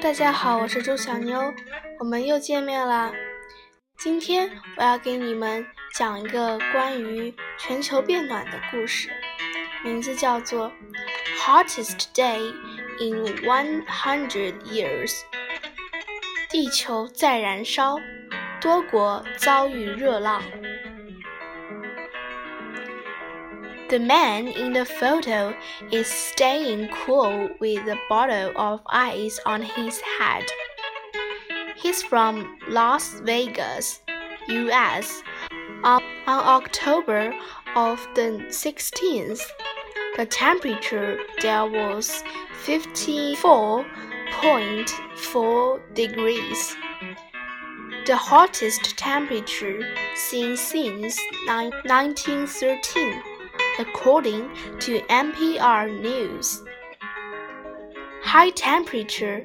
大家好，我是周小妞，我们又见面啦。今天我要给你们讲一个关于全球变暖的故事，名字叫做《Hottest Day in One Hundred Years》。地球在燃烧，多国遭遇热浪。The man in the photo is staying cool with a bottle of ice on his head. He's from Las Vegas, US. On, October of the 16th, the temperature there was 54.4 degrees. The hottest temperature seen since 1913 according to NPR News. High temperature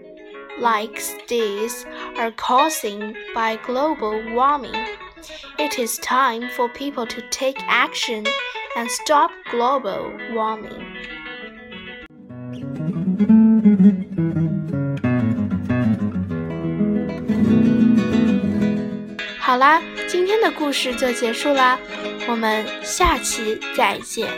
like these are causing by global warming. It is time for people to take action and stop global warming. 好啦，今天的故事就结束啦，我们下期再见。